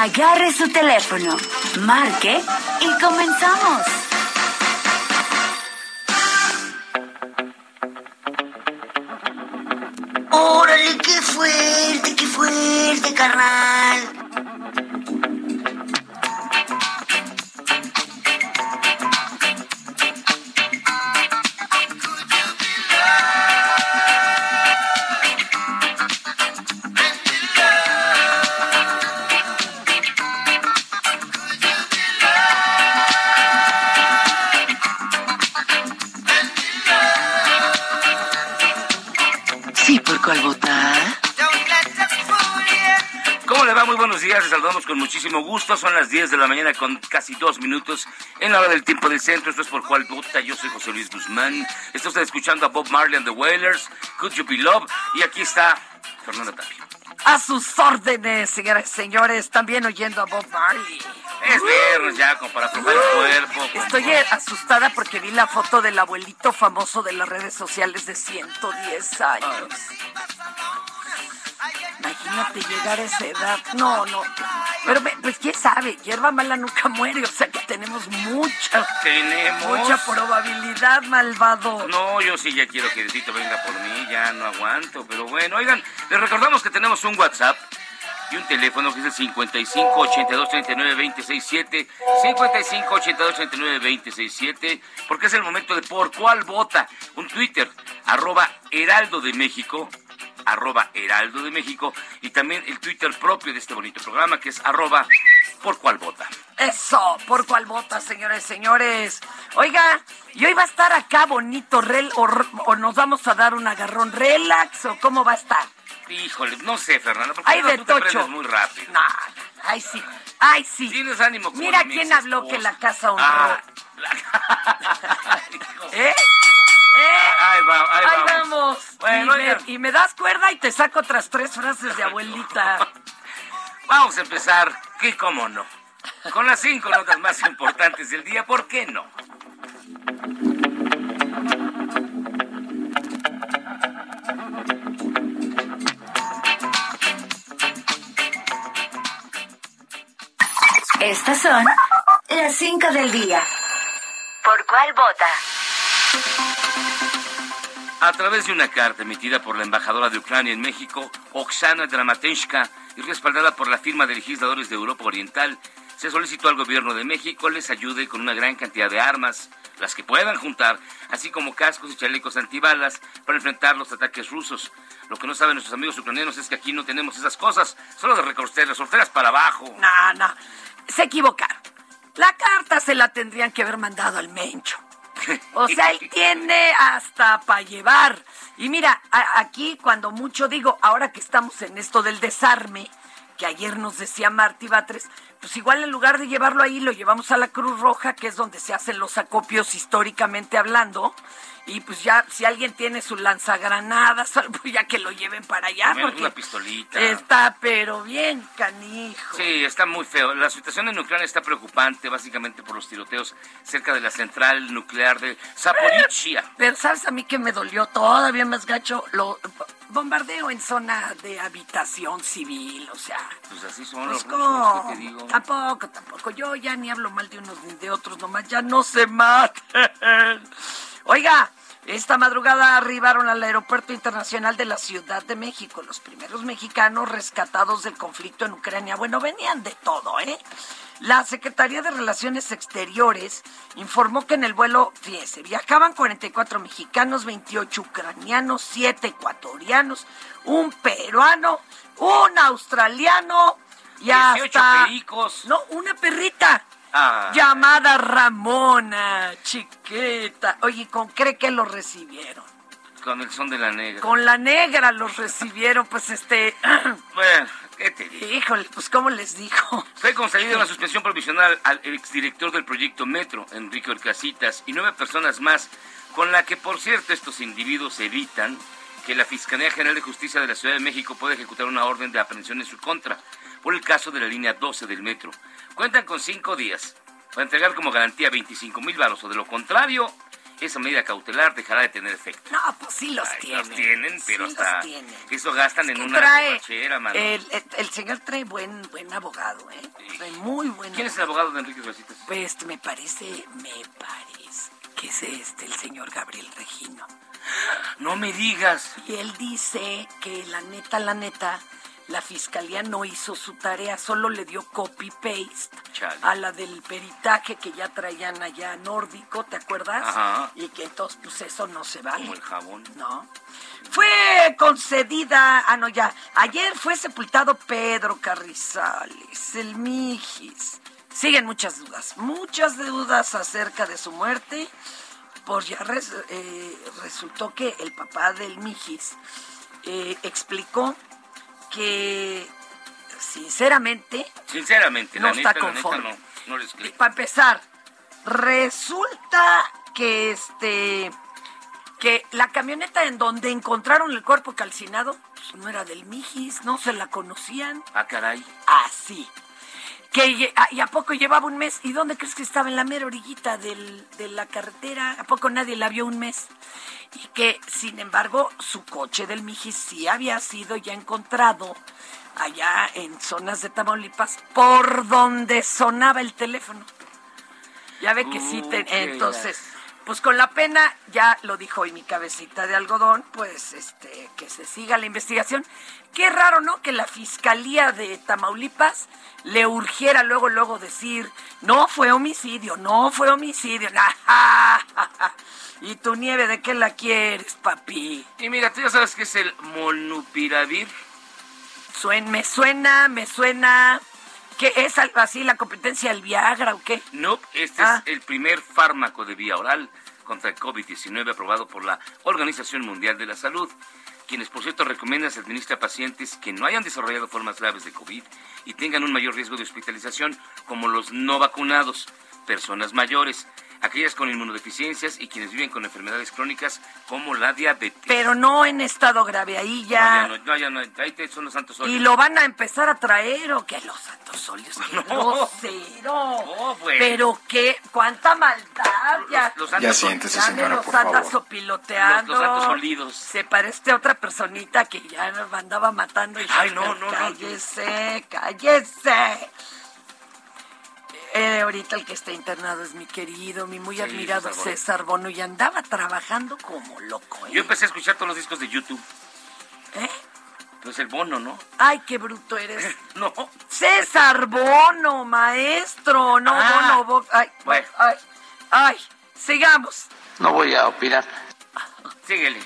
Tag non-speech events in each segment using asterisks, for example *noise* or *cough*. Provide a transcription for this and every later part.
Agarre su teléfono, marque y comenzamos. ¡Órale, qué fuerte, qué fuerte, carnal! Con muchísimo gusto. Son las 10 de la mañana con casi dos minutos en la hora del tiempo del centro. Esto es por cual vota. Yo soy José Luis Guzmán. Está usted escuchando a Bob Marley and the Wailers, Could You Be Love. Y aquí está Fernanda Tapia. A sus órdenes, señoras y señores, también oyendo a Bob Marley. Es viernes ya, como para aflojar el cuerpo. como- Estoy asustada porque vi la foto del abuelito famoso de las redes sociales de 110 años. Imagínate llegar a esa edad. No, no. Pero pues quién sabe, hierba mala nunca muere, o sea que tenemos mucha, Tenemos... mucha probabilidad, malvado. No, yo sí ya quiero que Diosito venga por mí, ya no aguanto. Pero bueno, oigan, les recordamos que tenemos un WhatsApp y un teléfono que es el 55 82 39 267 55 82 39 267 porque es el momento de por cuál vota un Twitter arroba Heraldo de México arroba Heraldo de México y también el Twitter propio de este bonito programa que es arroba por cuál vota Eso, por cuál vota, señores, señores. Oiga, ¿y hoy va a estar acá bonito, rel, o, o nos vamos a dar un agarrón relax, o cómo va a estar? híjole no sé Fernanda porque Ay, luego de tú tocho. muy rápido No, ay sí, ay sí. tienes ánimo Mira quién habló que la casa honró. Ah, la- *laughs* ¿Eh? Ahí va, ahí Ahí vamos. vamos. Bueno, y, me, y me das cuerda y te saco otras tres frases de abuelita. Vamos a empezar, que cómo no, con las cinco notas más importantes del día, ¿por qué no? Estas son las 5 del día. ¿Por cuál vota? A través de una carta emitida por la embajadora de Ucrania en México, Oksana Dramatenshka, y respaldada por la firma de legisladores de Europa Oriental, se solicitó al gobierno de México les ayude con una gran cantidad de armas, las que puedan juntar, así como cascos y chalecos antibalas para enfrentar los ataques rusos. Lo que no saben nuestros amigos ucranianos es que aquí no tenemos esas cosas, solo de recortar las solteras para abajo. No, no, se equivocaron. La carta se la tendrían que haber mandado al Mencho. O sea, él tiene hasta para llevar. Y mira, aquí cuando mucho digo, ahora que estamos en esto del desarme, que ayer nos decía Martí Batres, pues igual en lugar de llevarlo ahí, lo llevamos a la Cruz Roja, que es donde se hacen los acopios históricamente hablando. Y pues ya, si alguien tiene su lanzagranadas, *laughs* pues ya que lo lleven para allá. Menos Porque una pistolita. está, pero bien, canijo. Sí, está muy feo. La situación en Ucrania está preocupante, básicamente por los tiroteos cerca de la central nuclear de Zaporizhia. *laughs* Pero sabes a mí que me dolió todavía más gacho lo bombardeo en zona de habitación civil, o sea, Pues así son pues los rusos, cómo, ¿qué te digo? tampoco, tampoco. Yo ya ni hablo mal de unos ni de otros, nomás ya no se maten. *laughs* Oiga, esta madrugada arribaron al Aeropuerto Internacional de la Ciudad de México los primeros mexicanos rescatados del conflicto en Ucrania. Bueno, venían de todo, ¿eh? La Secretaría de Relaciones Exteriores informó que en el vuelo, fíjese, viajaban 44 mexicanos, 28 ucranianos, 7 ecuatorianos, un peruano, un australiano y 18 hasta... pericos. No, una perrita. Ah. Llamada Ramona, chiquita. Oye, ¿con cree que lo recibieron? Con el son de la negra. Con la negra los recibieron, pues este... *clears throat* Bueno, ¿qué te digo? Híjole, pues ¿cómo les dijo? Fue concedida una *laughs* suspensión provisional al exdirector del proyecto Metro, Enrique Orcasitas, y nueve personas más, con la que, por cierto, estos individuos evitan que la Fiscalía General de Justicia de la Ciudad de México pueda ejecutar una orden de aprehensión en su contra por el caso de la línea 12 del Metro. Cuentan con cinco días para entregar como garantía 25 mil baros, o de lo contrario, esa medida cautelar dejará de tener efecto. No, pues sí los Ay, tienen. Los tienen, pero Sí hasta los tienen. eso gastan en Que una borrachera, mano. el, el- el señor trae buen, buen abogado, ¿eh? Trae muy buen ¿Quién es el abogado de Enrique Orcasitas? Pues me parece, me parece que es este, el señor Gabriel Regino. No me digas. Y él dice que la neta, la neta, la fiscalía no hizo su tarea, solo le dio copy-paste a la del peritaje que ya traían allá nórdico, ¿te acuerdas? Ajá. Y que entonces, pues eso no se vale. Como el jabón. No. Fue concedida, ah, no, ya. Ayer fue sepultado Pedro Carrizales, el Mijis. Siguen muchas dudas, muchas dudas acerca de su muerte. Pues ya res- eh, resultó que el papá del Mijis eh, explicó que, sinceramente, Sinceramente, No la está neta, la neta, conforme. no, no les creo. para empezar, resulta que este que la camioneta en donde encontraron el cuerpo calcinado pues, no era del Mijis, no se la conocían. Ah, caray. Así. Que, ah, ¿Y a poco llevaba un mes? ¿Y dónde crees que estaba? En la mera orillita del- de la carretera. ¿A poco nadie la vio un mes? Y que, sin embargo, su coche del Mijis sí había sido ya encontrado allá en zonas de Tamaulipas por donde sonaba el teléfono. Ya ve que sí, te- entonces, pues con la pena, ya lo dijo hoy mi cabecita de algodón, pues este, que se siga la investigación. Qué raro, ¿no? Que la fiscalía de Tamaulipas le urgiera luego, luego decir, no fue homicidio, no fue homicidio. *laughs* y tu nieve, ¿de qué la quieres, papi? Y mira, tú ya sabes que es el monupiravir. Suen- me suena, me suena. ¿Qué es algo así, la competencia del Viagra o qué? No, este Ah. es el primer fármaco de vía oral contra el COVID-19 aprobado por la Organización Mundial de la Salud, quienes por cierto recomiendan se administra a pacientes que no hayan desarrollado formas graves de COVID y tengan un mayor riesgo de hospitalización, como los no vacunados, personas mayores, aquellas con inmunodeficiencias y quienes viven con enfermedades crónicas como la diabetes. Pero no en estado grave, ahí No, ya. ya no, no, ya no, ahí te- son los santos Y óleos. lo van a empezar a traer o qué los santos óleos, qué *laughs* No. grosero. No, bueno. Pero qué, cuánta maldad. Ya, Los, los Ya santos siéntese, ya señora, los por anda favor. sopiloteando. Los- los santos olidos. Se parece a otra personita que ya nos andaba matando. Y Ay, no, no, no. Cállese, cállese. Eh, ahorita el que está internado es mi querido, mi muy Sí, admirado César Bono. César Bono y andaba trabajando como loco. ¿eh? Yo empecé a escuchar todos los discos de YouTube. ¿Eh? Pues el bono, ¿no? Ay, qué bruto eres. *laughs* No. César Bono, maestro. No, Ah. Bono, Bo- ay, Bueno. ay, ay, sigamos. No voy a opinar. Síguele.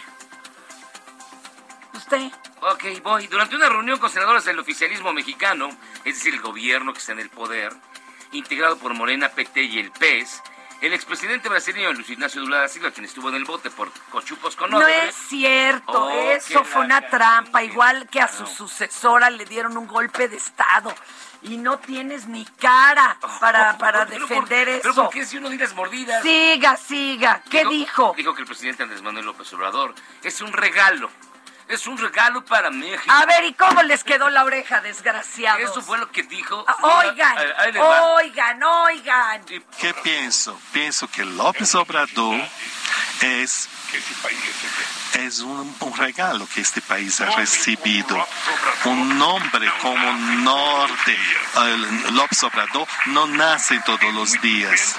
Usted. Ok, voy. Durante una reunión con senadores del oficialismo mexicano, es decir, el gobierno que está en el poder, integrado por Morena, PT y el PES, El expresidente brasileño Luis Ignacio Lula da Silva, quien estuvo en el bote por cochupos con No es cierto, Oh, eso fue una trampa, igual que a su sucesora le dieron un golpe de Estado. Y no tienes ni cara para, para Pero por- defender Pero eso. ¿por qué si uno las mordidas? Siga, siga. ¿Qué dijo? Dijo que el presidente Andrés Manuel López Obrador es un regalo. Es un regalo para México. A ver, ¿y cómo les quedó la oreja, desgraciados? Eso fue lo que dijo. Ah, Oigan, oigan, oigan. ¿Qué pienso? Pienso que López Obrador es, es un, un regalo que este país ha recibido. Un nombre como Norte, eh, López Obrador, no nace todos los días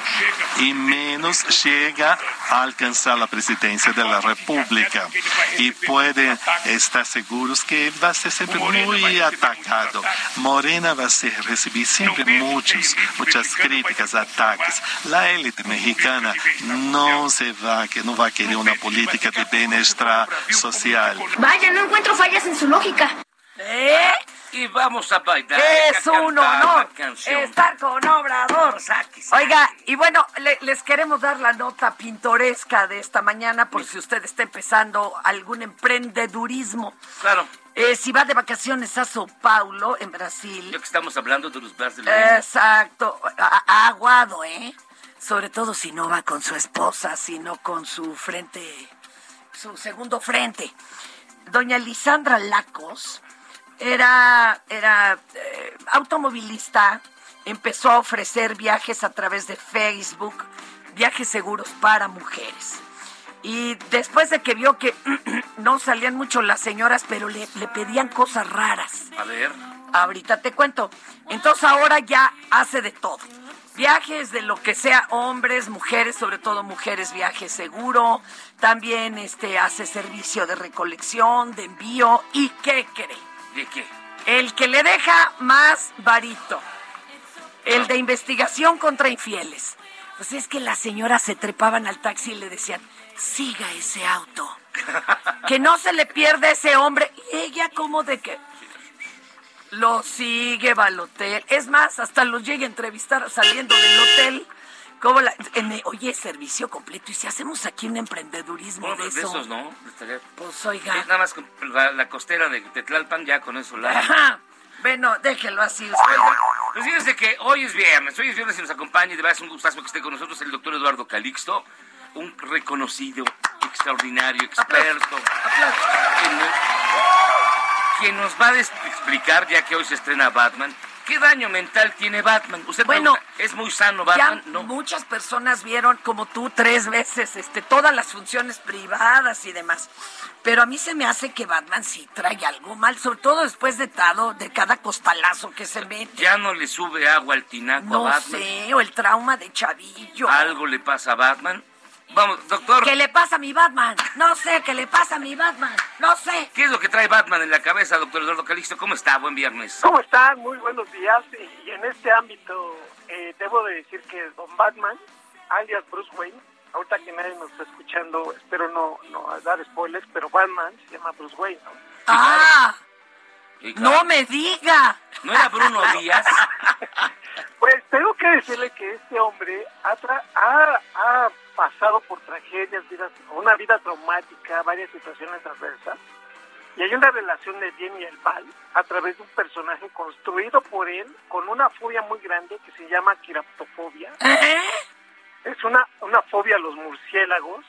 y menos llega a alcanzar la presidencia de la República y pueden estar seguros que va a ser siempre muy atacado. Morena va a ser, recibir siempre muchos, muchas críticas, ataques. La élite mexicana no se va, que no va a querer una política de bienestar social. Vaya, no encuentro fallas en su lógica. ¿Eh? Y vamos a bailar. Es a un honor estar con Obrador. Sáquese. Oiga, y bueno, le- les queremos dar la nota pintoresca de esta mañana por si usted está empezando algún emprendedurismo. Claro, Eh, si va de vacaciones a Sao Paulo, en Brasil. ya que estamos hablando de los brasileños. Exacto. A- aguado, ¿eh? Sobre todo si no va con su esposa, sino con su frente, su segundo frente. Doña Lisandra Lacos era, era eh, automovilista, empezó a ofrecer viajes a través de Facebook, viajes seguros para mujeres. Y después de que vio que *clears throat* no salían mucho las señoras, pero le, le pedían cosas raras. A ver. Ahorita te cuento. Entonces ahora ya hace de todo. Viajes de lo que sea, hombres, mujeres, sobre todo mujeres, viaje seguro. También este hace servicio de recolección, de envío. ¿Y qué cree? ¿De qué? El que le deja más varito. El de investigación contra infieles. Pues es que las señoras se trepaban al taxi y le decían, siga ese auto. Que no se le pierda ese hombre. Y ella como de que lo sigue, va al hotel. Es más, hasta los llega a entrevistar saliendo del hotel. La, en- oye, servicio completo. ¿Y si hacemos aquí un emprendedurismo Bueno, de de eso? esos no. estaría- Pues oiga. Eh, Nada más con la, la costera de Tetlalpan, ya con eso la. Ajá. Bueno, déjelo así usted. Pues fíjense que hoy es viernes, hoy es viernes y nos acompaña y de verdad es un gustazo que esté con nosotros el doctor Eduardo Calixto, un reconocido, extraordinario, experto, quien nos, quien nos va a explicar, ya que hoy se estrena Batman, qué daño mental tiene Batman. Usted Bueno, pregunta, ¿es muy sano Ya Batman? No. muchas personas vieron como tú tres veces este todas las funciones privadas y demás. Pero a mí se me hace que Batman sí trae algo mal, sobre todo después de todo, de cada costalazo que se mete. Ya no le sube agua al tinaco No a Batman. sé, o el trauma de Chavillo. Algo le pasa a Batman. Vamos, doctor. ¿Qué le pasa a mi Batman? No sé, ¿qué le pasa a mi Batman? No sé. ¿Qué es lo que trae Batman en la cabeza, doctor Eduardo Calixto? ¿Cómo está? Buen viernes. ¿Cómo están? Muy buenos días. Y en este ámbito eh, debo de decir que Don Batman, alias Bruce Wayne, ahorita que nadie nos está escuchando, espero no, no dar spoilers, pero Batman se llama Bruce Wayne, ¿no? Ah, claro, no me diga. ¿No era Bruno *laughs* Díaz? Pues tengo que decirle que este hombre ha, tra- ha, ha pasado por tragedias, vidas, una vida traumática, varias situaciones adversas, y hay una relación de bien y el mal a través de un personaje construido por él con una fobia muy grande que se llama quiraptofobia. ¿Eh? Es una, una fobia a los murciélagos,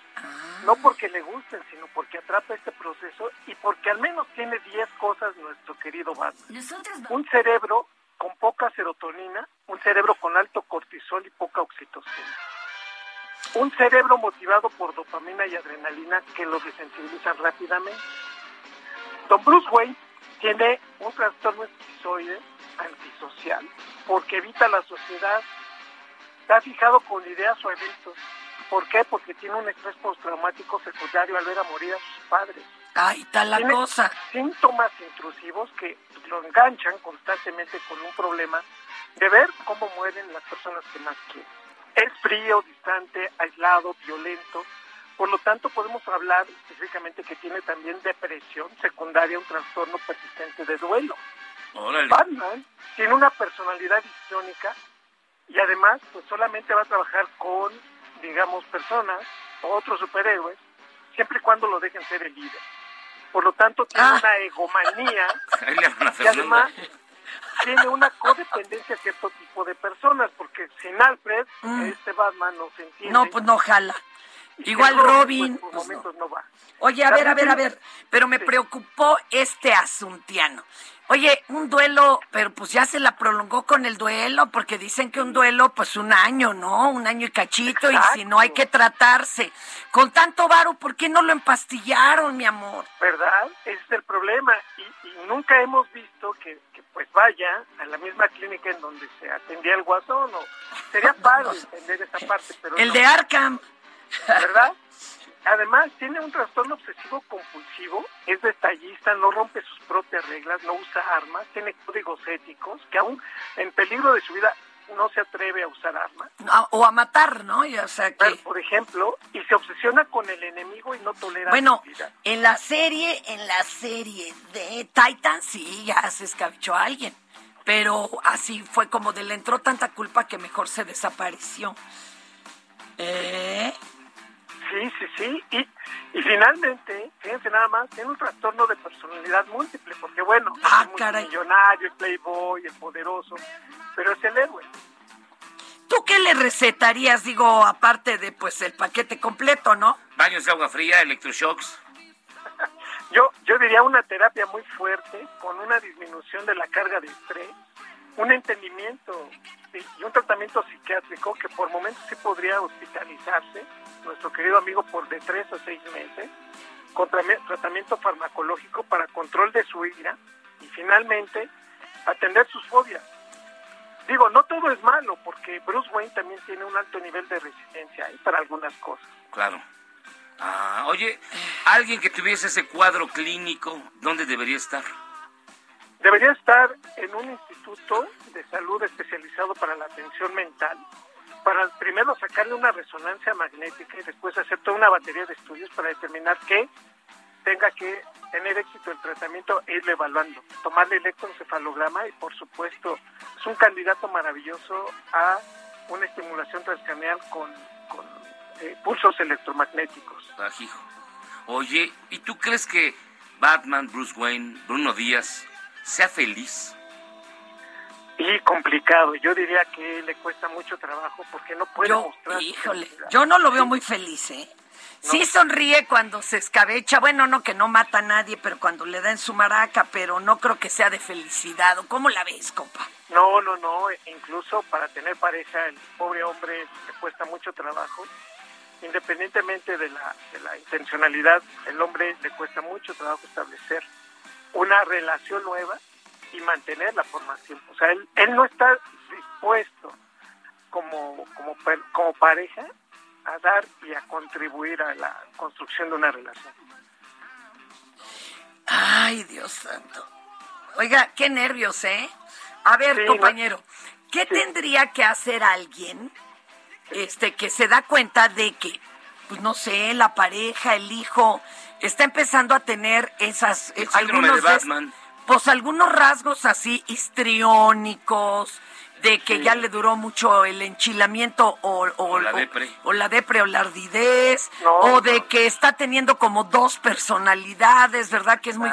no porque le gusten, sino porque atrapa este proceso y porque al menos tiene 10 cosas nuestro querido Batman. Un cerebro con poca serotonina, un cerebro con alto cortisol y poca oxitocina. Un cerebro motivado por dopamina y adrenalina que lo desensibilizan rápidamente. Don Bruce Wayne tiene un trastorno esquizoide antisocial porque evita la sociedad, está fijado con ideas o eventos. ¿Por qué? Porque tiene un estrés postraumático secundario al ver a morir a sus padres. Ahí está la Tiene cosa. Síntomas intrusivos que lo enganchan constantemente con un problema de ver cómo mueren las personas que más quieren. Es frío, distante, aislado, violento. Por lo tanto, podemos hablar específicamente que tiene también depresión secundaria, un trastorno persistente de duelo. Órale. Batman tiene una personalidad histriónica y además pues solamente va a trabajar con digamos, personas o otros superhéroes, siempre y cuando lo dejen ser el líder. Por lo tanto, tiene Ah. una egomanía *laughs* y además tiene una codependencia a cierto tipo de personas, porque sin Alfred, Mm. este Batman no se entiende. No, pues no jala. Y Igual sin Robin. pues, por no. va. Oye, a ver, a ver, a ver, pero me Sí. preocupó este asuntiano. Oye, un duelo, pero pues ya se la prolongó con el duelo, porque dicen que un duelo, pues un año, ¿no? Un año y cachito, y si no hay que tratarse. Con tanto varo, ¿por qué no lo empastillaron, mi amor? ¿verdad? Ese es el problema. Y, y nunca hemos visto que, que, pues vaya a la misma clínica en donde se atendía el guasón. O sería *laughs* padre entender esa parte, pero El no, de Arkham. ¿verdad? *laughs* Además, tiene un trastorno obsesivo compulsivo, es detallista, no rompe sus propias reglas, no usa armas, tiene códigos éticos, que aún en peligro de su vida no se atreve a usar armas. O a matar, ¿no? Y, o sea que... Por ejemplo, y se obsesiona con el enemigo y no tolera Bueno, en la serie, en la serie de Titan, sí, ya se escabechó a alguien. Pero así fue como de le entró tanta culpa que mejor se desapareció. ¿Eh? Sí, sí, sí. Y, y finalmente, fíjense nada más, tiene un trastorno de personalidad múltiple, porque bueno, Ah, es caray. el millonario, el playboy, el poderoso, pero es el héroe. ¿Tú qué le recetarías, digo, aparte de pues el paquete completo, no? Baños de agua fría, electroshocks. *laughs* Yo, yo diría una terapia muy fuerte, con una disminución de la carga de estrés, un entendimiento y y un tratamiento psiquiátrico que por momentos sí podría hospitalizarse, nuestro querido amigo, por de tres a seis meses, con tratamiento farmacológico para control de su ira y finalmente atender sus fobias. Digo, no todo es malo, porque Bruce Wayne también tiene un alto nivel de resistencia ¿eh? para algunas cosas. Claro. Ah, oye, alguien que tuviese ese cuadro clínico, ¿dónde debería estar? Debería estar en un instituto de salud especializado para la atención mental, para primero sacarle una resonancia magnética y después hacer toda una batería de estudios para determinar que tenga que tener éxito el tratamiento e irle evaluando. Tomarle electroencefalograma y por supuesto es un candidato maravilloso a una estimulación transcranial con, con eh, pulsos electromagnéticos. Ajijo. Oye, ¿y tú crees que Batman, Bruce Wayne, Bruno Díaz, sea feliz? Y complicado, yo diría que le cuesta mucho trabajo porque no puede Yo, mostrar... híjole, yo no lo veo muy feliz, ¿eh? Sí sonríe cuando se escabecha, bueno, no que no mata a nadie, pero cuando le da en su maraca, pero no creo que sea de felicidad. ¿O ¿Cómo la ves, compa? No, no, no, incluso para tener pareja el pobre hombre le cuesta mucho trabajo. Independientemente de la, de la intencionalidad, el hombre le cuesta mucho trabajo establecer una relación nueva y mantenerla por más tiempo. O sea, él, él no está dispuesto como, como, como pareja a dar y a contribuir a la construcción de una relación. Ay, Dios santo. Oiga, qué nervios, ¿eh? A ver, Sí, ¿no? compañero, ¿qué tendría que hacer alguien este que se da cuenta de que, pues no sé, la pareja, el hijo, está empezando a tener esas eh, El síndrome algunos de de- Batman. Pues algunos rasgos así histriónicos, de que ya le duró mucho el enchilamiento o, o- O la depre. o la depre o la ardidez, No, o de no. que está teniendo como dos personalidades, ¿verdad? Que es muy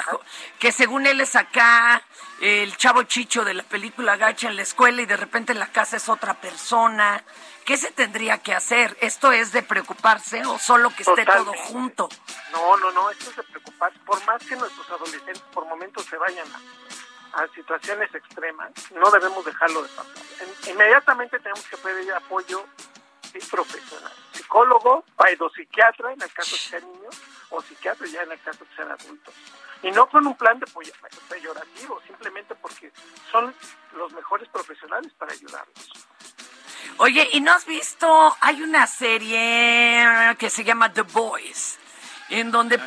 que según él es acá el chavo chicho de la película Gacha en la escuela y de repente en la casa es otra persona. ¿Qué se tendría que hacer? ¿Esto es de preocuparse o solo que esté todo junto? No, no, no, esto es de preocupar. Por más que nuestros adolescentes por momentos se vayan a, a situaciones extremas, no debemos dejarlo de pasar. En- inmediatamente tenemos que pedir apoyo sí, profesional. Psicólogo, psiquiatra en el caso que sean niños, o psiquiatra ya en el caso que sean adultos. Y no con un plan de peyorativo, simplemente porque son los mejores profesionales para ayudarlos. Oye, ¿y no has visto? Hay una serie que se llama The Boys, en donde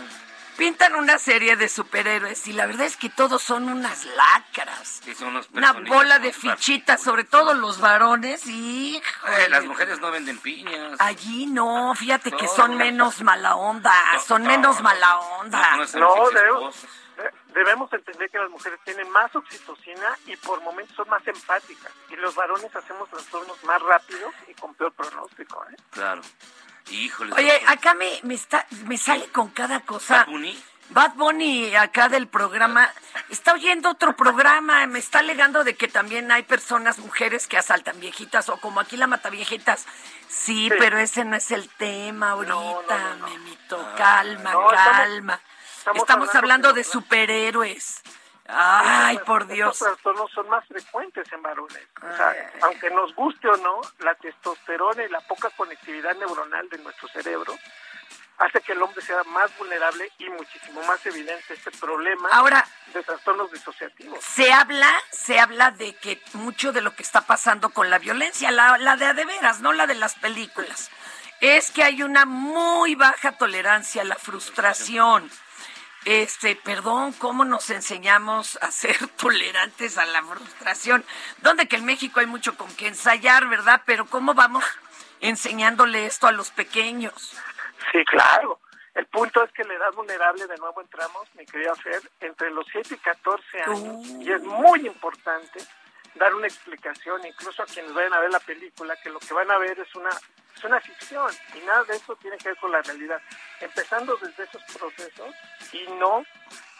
pintan una serie de superhéroes y la verdad es que todos son unas lacras. Sí, son unos Una bola ¿no? de fichitas, sobre todo los varones, y Eh, las mujeres no venden piñas. allí no, fíjate que No. son menos mala onda, son menos mala onda. No, No, pinches debemos, entender que las mujeres tienen más oxitocina y por momentos son más empáticas. Y los varones hacemos trastornos más rápidos y con peor pronóstico. ¿eh? Claro. Híjole. Oye, acá me, me, está, me sale con cada cosa. Bad Bunny acá del programa está oyendo otro programa, me está alegando de que también hay personas, mujeres que asaltan viejitas o como aquí la mata viejitas. Sí, pero ese no es el tema ahorita, Memito. Calma, calma. Estamos, hablando, de superhéroes. Ay, por Dios. Estos trastornos son más frecuentes en varones. O sea, aunque nos guste o no, la testosterona y la poca conectividad neuronal de nuestro cerebro hace que el hombre sea más vulnerable y muchísimo más evidente este problema Ahora, de trastornos disociativos. Se habla, se habla de que mucho de lo que está pasando con la violencia, la, la de a de veras, no la de las películas, es que hay una muy baja tolerancia a la frustración. Este, perdón, ¿cómo nos enseñamos a ser *laughs* tolerantes a la frustración? Donde que en México hay mucho con que ensayar, ¿verdad? Pero ¿cómo vamos enseñándole esto a los pequeños? Sí, claro. El punto es que la edad vulnerable, de nuevo entramos, mi querida Fer, entre los 7 y 14 años, y es muy importante dar una explicación, incluso a quienes vayan a ver la película, que lo que van a ver es una, es una ficción, y nada de eso tiene que ver con la realidad. Empezando desde esos procesos y no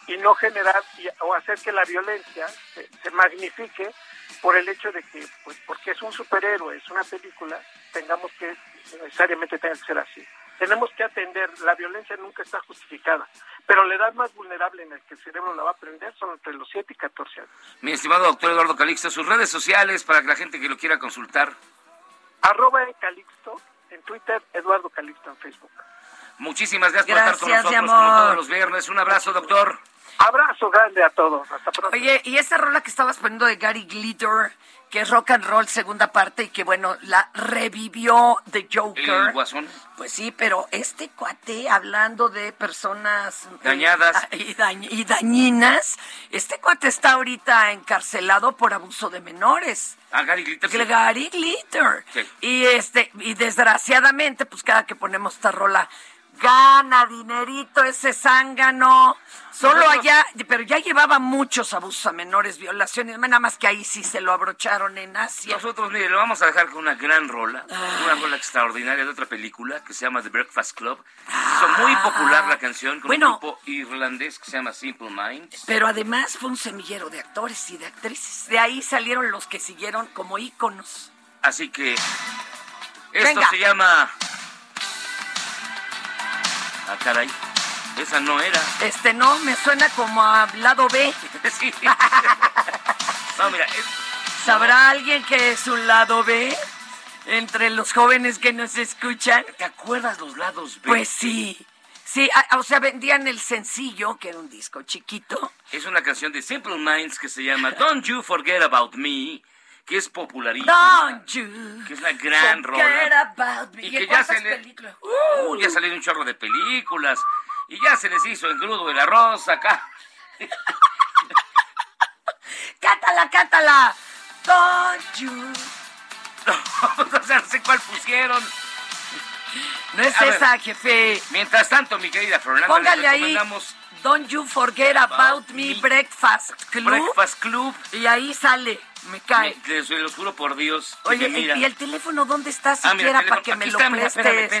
y no generar o hacer que la violencia se, se, magnifique por el hecho de que, pues porque es un superhéroe, es una película, tengamos que necesariamente tenga que ser así tenemos que atender, la violencia nunca está justificada, pero la edad más vulnerable en la que el cerebro la va a aprender son entre los 7 y 14 años. Mi estimado doctor Eduardo Calixto, sus redes sociales para que la gente que lo quiera consultar. Arroba en Calixto, en Twitter, Eduardo Calixto en Facebook. Muchísimas gracias, por estar con nosotros como todos los viernes. Un abrazo, doctor. Abrazo grande a todos. Hasta pronto. Oye, y esa rola que estabas poniendo de Gary Glitter, que es rock and roll segunda parte y que bueno, la revivió The Joker. ¿El guasón? Pues sí, pero este cuate hablando de personas eh, dañadas *laughs* y, dañinas, este cuate está ahorita encarcelado por abuso de menores. Ah, Gary Glitter. Gary Glitter. Y este y desgraciadamente pues cada que ponemos esta rola gana dinerito ese zángano. Solo allá, pero ya llevaba muchos abusos a menores, violaciones, nada más que ahí sí se lo abrocharon en Asia. Nosotros, mire, lo vamos a dejar con una gran rola, una rola extraordinaria de otra película que se llama The Breakfast Club. Hizo muy ah. popular la canción con un grupo irlandés que se llama Simple Minds. Pero además fue un semillero de actores y de actrices. De ahí salieron los que siguieron como íconos. Así que esto se llama Ah, caray. Esa no era. Este no, me suena como a lado B. *laughs* sí. *laughs* no, mira. ¿Sabrá alguien que es un lado B? Entre los jóvenes que nos escuchan. ¿Te acuerdas los lados B? Pues sí. Sí, o sea, vendían el sencillo, que era un disco chiquito. Es una canción de Simple Minds que se llama Don't You Forget About Me que es popularísima. Don't you que es una gran rola. Y que ya se le? Uh, ya salió un chorro de películas. Y ya se les hizo el grudo el arroz acá. *laughs* cátala, cátala. Don't you. *laughs* No, sé cuál pusieron. No es esa, jefe. Mientras tanto, mi querida Fernanda, Póngale ahí. Don't you forget about, me, Breakfast Club. Breakfast Club. Y ahí sale. Me cae. Me, lo juro por Dios. Oye, ¿y el teléfono dónde está ah, siquiera para que me lo prestes?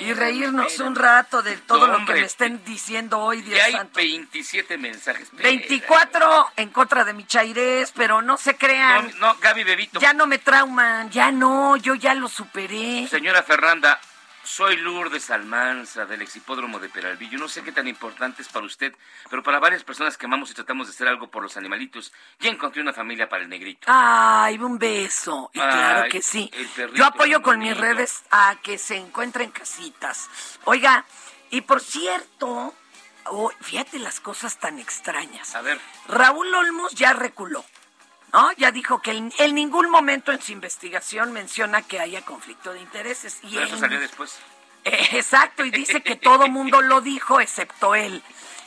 y reírnos un rato de todo lo que me estén diciendo hoy, Dios hay 27 mensajes. 24 en contra de mi chairés, pero no se crean. No, no, Gaby Bebito. Ya no me trauman, ya no, yo ya lo superé. Señora Fernanda, soy Lourdes Almanza del exhipódromo de Peralvillo. No sé qué tan importante es para usted, pero para varias personas que amamos y tratamos de hacer algo por los animalitos, ya encontré una familia para el negrito. Ay, un beso. Y claro que sí. Yo apoyo con mis redes a que se encuentren casitas. Oiga, y por cierto, oh, fíjate las cosas tan extrañas. A ver. Raúl Olmos ya reculó. ¿No? Ya dijo que en, ningún momento en su investigación menciona que haya conflicto de intereses. Y eso salió después. *laughs* Eh, exacto, y dice que todo mundo lo dijo excepto él.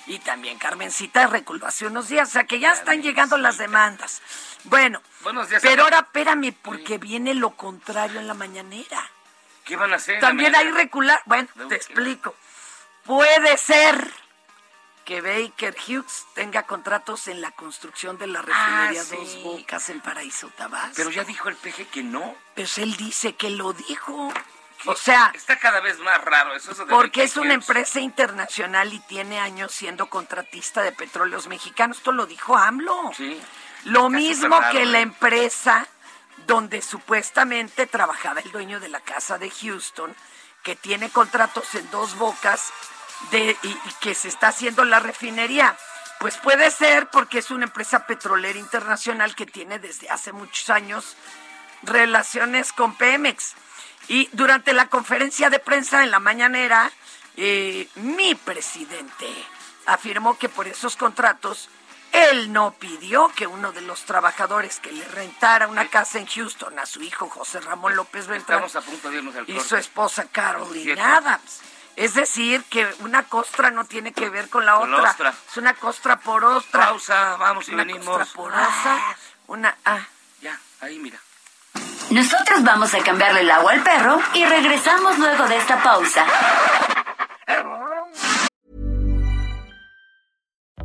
Y también Carmencita reculó hace unos días, o sea que ya están llegando las demandas. Bueno, pero ahora espérame, porque viene lo contrario en la mañanera. ¿Qué van a hacer? También hay recular. Bueno, te explico. Puede ser que Baker Hughes tenga contratos en la construcción de la refinería Ah, sí. Dos Bocas en Paraíso Tabasco. Pero ya dijo el peje que no. Pues él dice que lo dijo. O sea, Está cada vez más raro eso. eso de porque es una empresa internacional y tiene años siendo contratista de petróleos mexicanos. Esto lo dijo AMLO. Sí. Lo mismo que ¿eh? la empresa donde supuestamente trabajaba el dueño de la casa de Houston, que tiene contratos en dos bocas de, y, y que se está haciendo la refinería. Pues puede ser porque es una empresa petrolera internacional que tiene desde hace muchos años relaciones con Pemex. Y durante la conferencia de prensa en la mañanera, eh, mi presidente afirmó que por esos contratos él no pidió que uno de los trabajadores que le rentara una casa en Houston a su hijo José Ramón López Beltrán y su esposa Cierto. Adams. Es decir, que una costra no tiene que ver con la Con la otra. ostra. Es una costra por otra. Pausa, vamos y una venimos. costra porosa, una... Ah. Ya, ahí mira. Nosotros vamos a cambiarle el agua al perro y regresamos luego de esta pausa.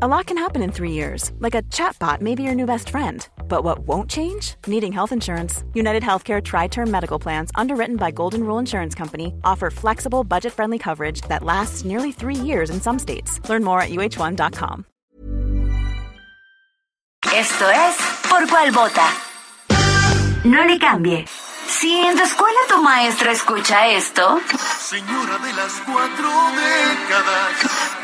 A lot can happen in three years, like a chatbot may be your new best friend. But what won't change? Needing health insurance. United Healthcare Tri Term Medical Plans, underwritten by Golden Rule Insurance Company, offer flexible, budget friendly coverage that lasts nearly three years in some states. Learn more at uh1.com. Esto es Por cuál vota. No le cambie. Si en tu escuela tu maestra escucha esto, Señora de las cuatro décadas.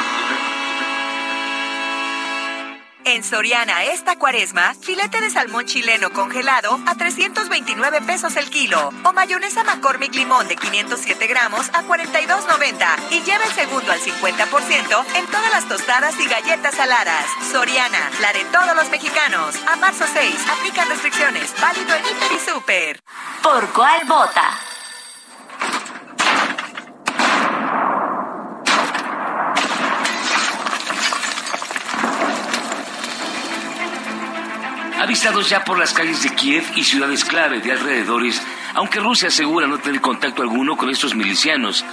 En Soriana esta cuaresma, filete de salmón chileno congelado a 329 pesos el kilo o mayonesa McCormick limón de 507 gramos a 42.90 y lleva el segundo al 50% en todas las tostadas y galletas saladas. Soriana, la de todos los mexicanos. A marzo 6, aplican restricciones. Válido en Hiper y Super. ¿Por cuál vota? Avistados ya por las calles de Kiev y ciudades clave de alrededores, aunque Rusia asegura no tener contacto alguno con estos milicianos,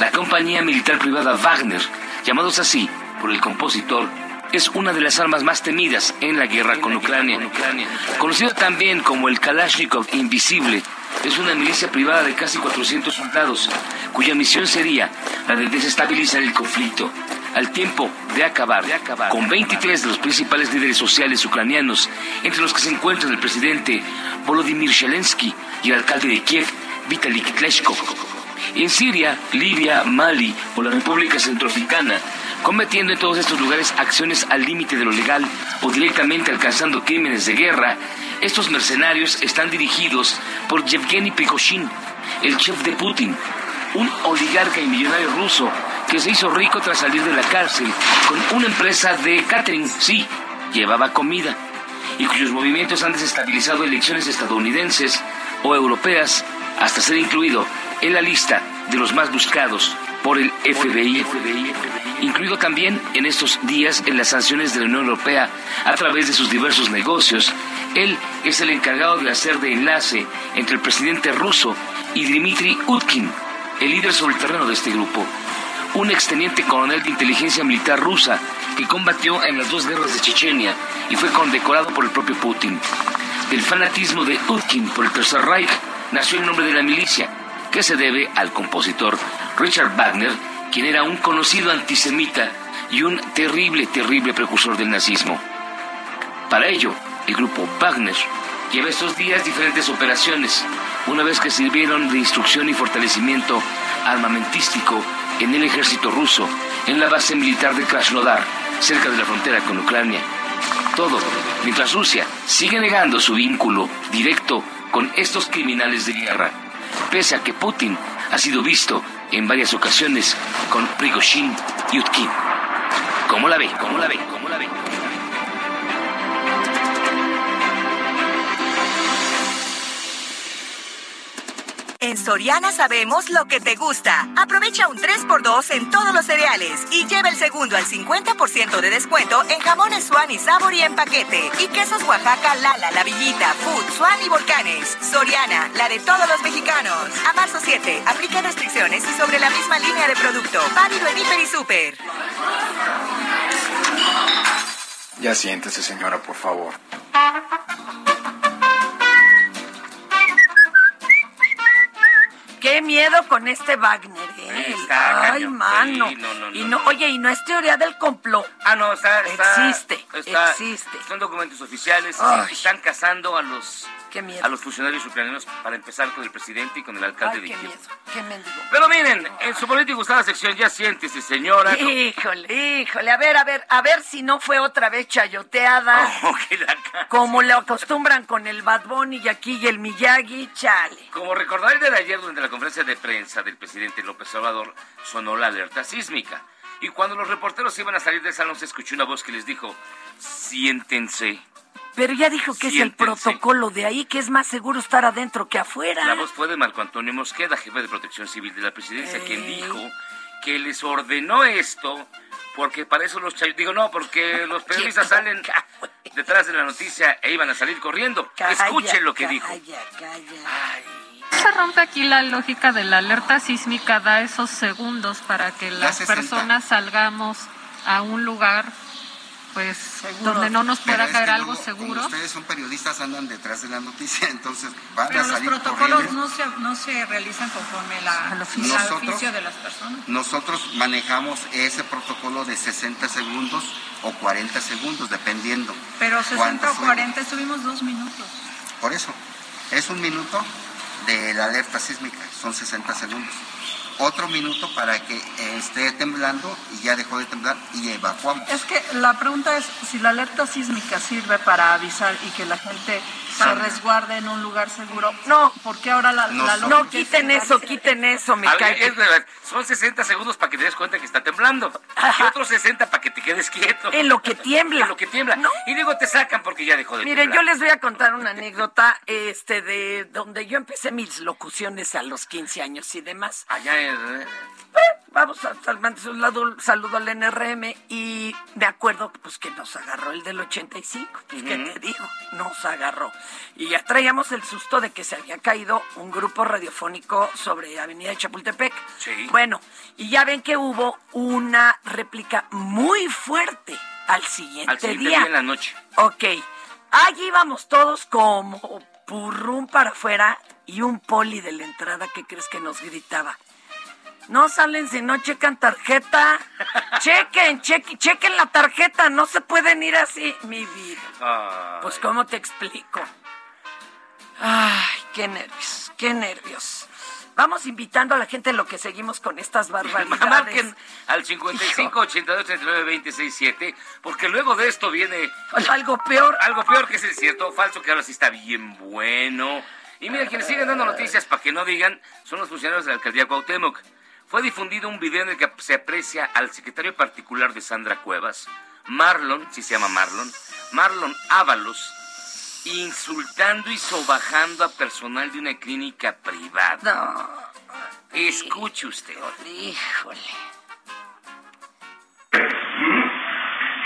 la compañía militar privada Wagner, llamados así por el compositor, es una de las armas más temidas en la guerra con Ucrania. Conocido también como el Kalashnikov Invisible, es una milicia privada de casi 400 soldados, cuya misión sería la de desestabilizar el conflicto, al tiempo de acabar, con 23 de los principales líderes sociales ucranianos, entre los que se encuentran el presidente Volodymyr Zelensky y el alcalde de Kiev, Vitaly Klitschko. En Siria, Libia, Mali o la República Centroafricana, cometiendo en todos estos lugares acciones al límite de lo legal o directamente alcanzando crímenes de guerra, estos mercenarios están dirigidos por Yevgeny Prigozhin, el chef de Putin, un oligarca y millonario ruso que se hizo rico tras salir de la cárcel con una empresa de catering, sí, llevaba comida, y cuyos movimientos han desestabilizado elecciones estadounidenses o europeas hasta ser incluido en la lista de los más buscados por el FBI, incluido también en estos días en las sanciones de la Unión Europea a través de sus diversos negocios. Él es el encargado de hacer de enlace entre el presidente ruso y Dmitry Utkin, el líder sobre el terreno de este grupo, un exteniente coronel de inteligencia militar rusa que combatió en las dos guerras de Chechenia y fue condecorado por el propio Putin. Del fanatismo de Utkin por el Tercer Reich nació el nombre de la milicia, que se debe al compositor Richard Wagner, quien era un conocido antisemita y un terrible, terrible precursor del nazismo. Para ello, el grupo Wagner lleva estos días diferentes operaciones, una vez que sirvieron de instrucción y fortalecimiento armamentístico en el ejército ruso, en la base militar de Krasnodar, cerca de la frontera con Ucrania. Todo mientras Rusia sigue negando su vínculo directo con estos criminales de guerra, pese a que Putin ha sido visto en varias ocasiones con Prigozhin y Utkin. ¿Cómo la ve? ¿Cómo la ve? Soriana sabemos lo que te gusta. Aprovecha un 3x2 en todos los cereales y lleva el segundo al 50% de descuento en jamones Swan y Sabor y en paquete. Y quesos Oaxaca, Lala, La Villita, Food, Swan y Volcanes. Soriana, la de todos los mexicanos. A marzo 7, aplica restricciones y sobre la misma línea de producto. Válido en Hiper y Super. Ya siéntese, señora, por favor. Qué miedo con este Wagner, ¿eh? Está Ay, cañón. mano. Sí, no, no, y no, oye, y no es teoría del complot. Ah, no, está, está- Existe, está- existe. Son documentos oficiales. Ay. Están cazando a los Qué miedo. a los funcionarios ucranianos para empezar con el presidente y con el alcalde Ay, de qué Kiev. miedo. Qué mendigo. Pero miren, en su política gustada sección ya siéntese, señora. Híjole, híjole, a ver, a ver, a ver si no fue otra vez chayoteada. *laughs* Que la Como le acostumbran con el Bad Bunny y aquí y el Miyagi, chale. Como recordará el de ayer durante la conferencia de prensa del presidente López Obrador, sonó la alerta sísmica. Y cuando los reporteros iban a salir del salón se escuchó una voz que les dijo, siéntense. Pero ya dijo que es el protocolo de ahí, que es más seguro estar adentro que afuera. La voz fue de Marco Antonio Mosqueda, jefe de protección civil de la presidencia, quien Ey. dijo que les ordenó esto porque para eso los chay- digo no, porque *laughs* los periodistas salen *laughs* detrás de la noticia e iban a salir corriendo. Escuchen lo que dijo. Se rompe aquí la lógica de la alerta sísmica, da esos segundos para que las 60. personas salgamos a un lugar, pues, donde no nos pueda es caer que algo luego, seguro. Como ustedes son periodistas, andan detrás de la noticia, *laughs* entonces van Pero a los salir protocolos corriendo. no se, no se realizan conforme la, al Nosotros- oficio de las personas. Nosotros manejamos ese protocolo de 60 segundos o 40 segundos, dependiendo. Pero 60 cuánto o fue. 40 estuvimos dos minutos. Por eso, es un minuto de la alerta sísmica, son 60 segundos. Otro minuto para que eh, esté temblando y ya dejó de temblar y evacuamos. Es que la pregunta es si la alerta sísmica sirve para avisar y que la gente se resguarde en un lugar seguro. No, porque ahora la, la No, lógica quiten es eso, quiten eso, me A ver, cae. es verdad, son 60 segundos para que te des cuenta que está temblando. Y otros 60 para que te quedes quieto. En lo que tiembla. En lo que tiembla. Y digo, te sacan porque ya dejó de Mire, temblar. yo les voy a contar una anécdota este de donde yo empecé mis locuciones a los 15 años y demás. Allá en... Vamos a al- mandes un lado- saludo al NRM y me acuerdo pues que nos agarró el del 85, pues, ¿qué Ujú. te digo? Nos agarró. Y ya traíamos el susto de que se había caído un grupo radiofónico sobre Avenida de Chapultepec. Sí. Bueno, y ya ven que hubo una réplica muy fuerte al siguiente, Al siguiente día. día en la noche. Ok, allí íbamos todos como purrún para afuera y un poli de la entrada que crees que nos gritaba. No salen si no checan tarjeta. chequen, chequen, chequen la tarjeta. No se pueden ir así, mi vida. Ay. Pues, ¿cómo te explico? Ay, qué nervios, qué nervios. Vamos invitando a la gente en lo que seguimos con estas barbaridades. *laughs* Marquen al 55 82 39 26 7, porque luego de esto viene algo peor. Algo peor que es el cierto o falso, que ahora sí está bien bueno. Y mira, quienes siguen dando noticias para que no digan son los funcionarios de la alcaldía Cuauhtémoc. Fue difundido un video en el que se aprecia al secretario particular de Sandra Cuevas, Marlon, si se llama Marlon, Marlon Ábalos, insultando y sobajando a personal de una clínica privada. Escuche usted. Híjole.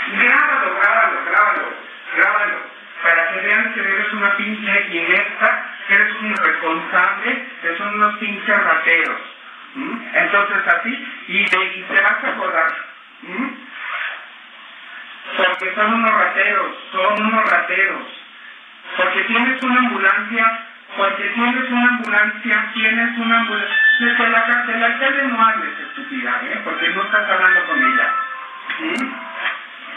Grábalo, grábalo, grábalo, grábalo. Para que vean que eres una pinche inepta, que eres un irresponsable, que son unos pinches rateros. ¿M? Entonces así, y, te- y te vas a acordar. ¿m? Porque son unos rateros, son unos rateros. Porque tienes una ambulancia, porque tienes una ambulancia, tienes una ambulancia. Desde la cárcel, alcalde no hables, estúpida, ¿eh? Porque no estás hablando con ella. ¿m?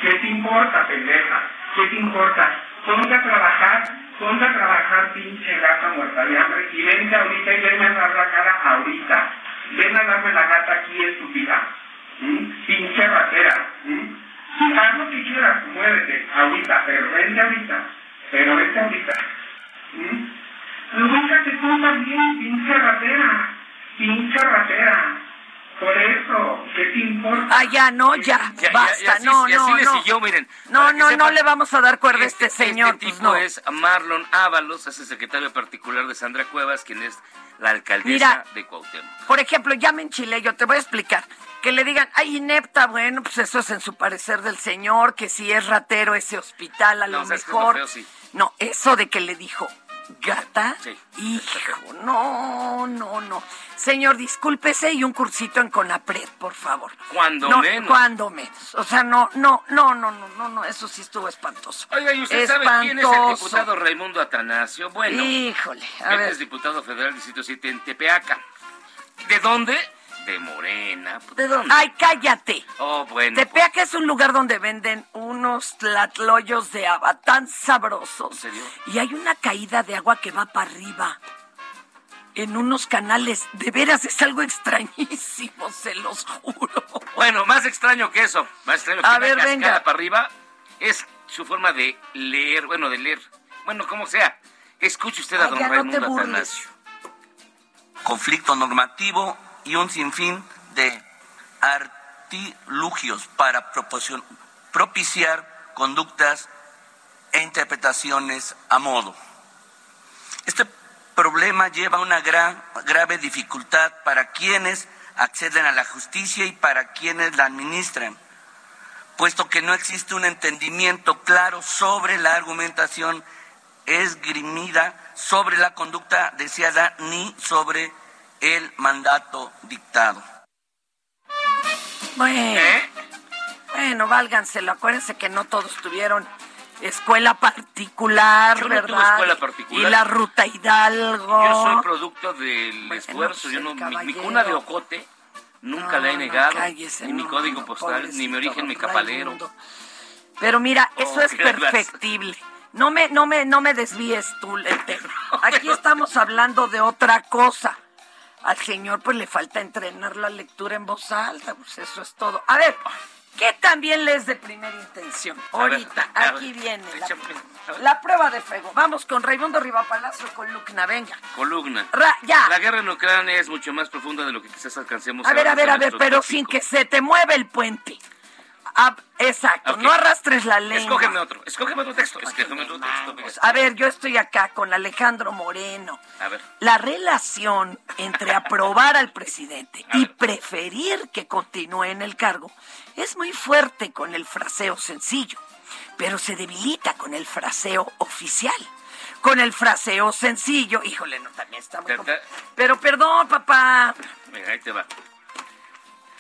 ¿Qué te importa, pendeja? ¿Qué te importa? Ponte a trabajar, ponte a trabajar, pinche gata muerta de hambre, y vente ahorita y venme a dar la cara ahorita. Ven a darme la gata aquí, estúpida. ¿Mm? Pinche ratera. ¿Mm? Haz lo que quieras, muévete, ahorita, pero vente ahorita. Pero vente ahorita. ¿Mm? Búscate tú también, pinche ratera. Pinche ratera. Por eso, ¿qué te importa? Ah, ya, no, ya, Ya, ya, basta, y así- no, y así no, le no. siguió, miren. No, no, no le vamos a dar cuerda a este señor, Este pues tipo no. es Marlon Ábalos, es el secretario particular de Sandra Cuevas, quien es la alcaldesa Mira. de Cuauhtémoc. Por ejemplo, ya me enchilé, yo te voy a explicar. Que le digan, ay, inepta, bueno, pues eso es en su parecer del señor, que si es ratero ese hospital, a No, lo ¿sabes qué es lo mejor. feo? Sí. No, eso de que le dijo, gata, Sí. hijo, no, no, no. Señor, discúlpese y un cursito en Conapred, por favor. Cuando no, menos. Cuando menos. O sea, no, no, no, no, no, no, no, eso sí estuvo espantoso. Oiga, ¿y usted sabe quién es el Espantoso. diputado Raimundo Atanasio? Bueno, Híjole, a él ver. es diputado federal Distrito 7 en Tepeaca. ¿De dónde? De Morena. ¿De dónde? Ay, cállate. Oh, bueno. Tepeaca es un lugar donde venden unos tlatloyos de haba tan sabrosos. ¿En serio? Y hay una caída de agua que va para arriba. En unos canales. De veras, es algo extrañísimo, se los juro. Bueno, más extraño que eso, más extraño que A una ver, venga. para arriba, es su forma de leer, bueno, de leer. Bueno, como sea, escuche usted a Ay, don no Raimundo burles. Atanasio. conflicto normativo y un sinfín de artilugios para propiciar conductas e interpretaciones a modo. Este problema lleva una gran, grave dificultad para quienes acceden a la justicia y para quienes la administran, puesto que no existe un entendimiento claro sobre la argumentación esgrimida, sobre la conducta deseada ni sobre el mandato dictado. Bueno, ¿Eh? bueno, válganselo. Acuérdense que no todos tuvieron escuela particular, Yo no ¿verdad? tuve escuela particular. Y la ruta Hidalgo. Yo soy producto del esfuerzo, yo no, mi- cuna de ocote nunca la he negado, cállese, ni mi código no, postal, ni mi origen, mi don capalero. Raimundo. Pero mira, eso Oh, es perfectible. No me, no me, no me desvíes tú el tema. *laughs* Aquí estamos hablando de otra cosa. Al señor pues le falta entrenar la lectura en voz alta, pues eso es todo. A ver, ¿qué también lees de primera intención? A ver, Ahorita, a ver, aquí viene la, prueba de fuego. Vamos con Raimundo Rivapalacio con venga. Columna. Ra- ya. La guerra en Ucrania es mucho más profunda de lo que quizás alcancemos A ver, a ver, a ver, pero sin que se te mueva el puente. Ah, exacto, no arrastres la lengua. Escógeme otro, escógeme otro texto, escógeme otro texto. mira. A ver, yo estoy acá con Alejandro Moreno. A ver. La relación entre aprobar al presidente y preferir que continúe en el cargo es muy fuerte con el fraseo sencillo, pero se debilita con el fraseo oficial. Con el fraseo sencillo, híjole, no, también está muy... Te- Pero perdón, papá. Mira, ahí te va.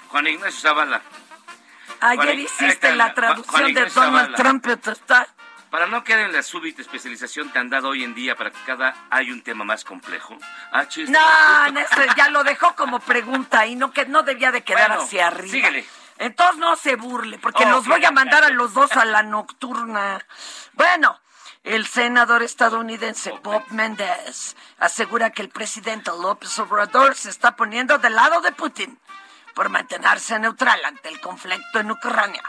Juan Ignacio Zavala. Ayer hiciste la traducción de Donald Zavala. Trump. está- Para no quedar en la súbita especialización tan dada hoy en día para que cada hay un tema más complejo. Ah, chiste. No, no, ya lo dejó como pregunta y no que no debía de quedar Bueno, hacia arriba. síguele. Entonces no se burle, porque Oh, los voy a mandar a los dos a la nocturna. Bueno, el senador estadounidense Bob Mendez asegura que el presidente López Obrador se está poniendo del lado de Putin por mantenerse neutral ante el conflicto en Ucrania.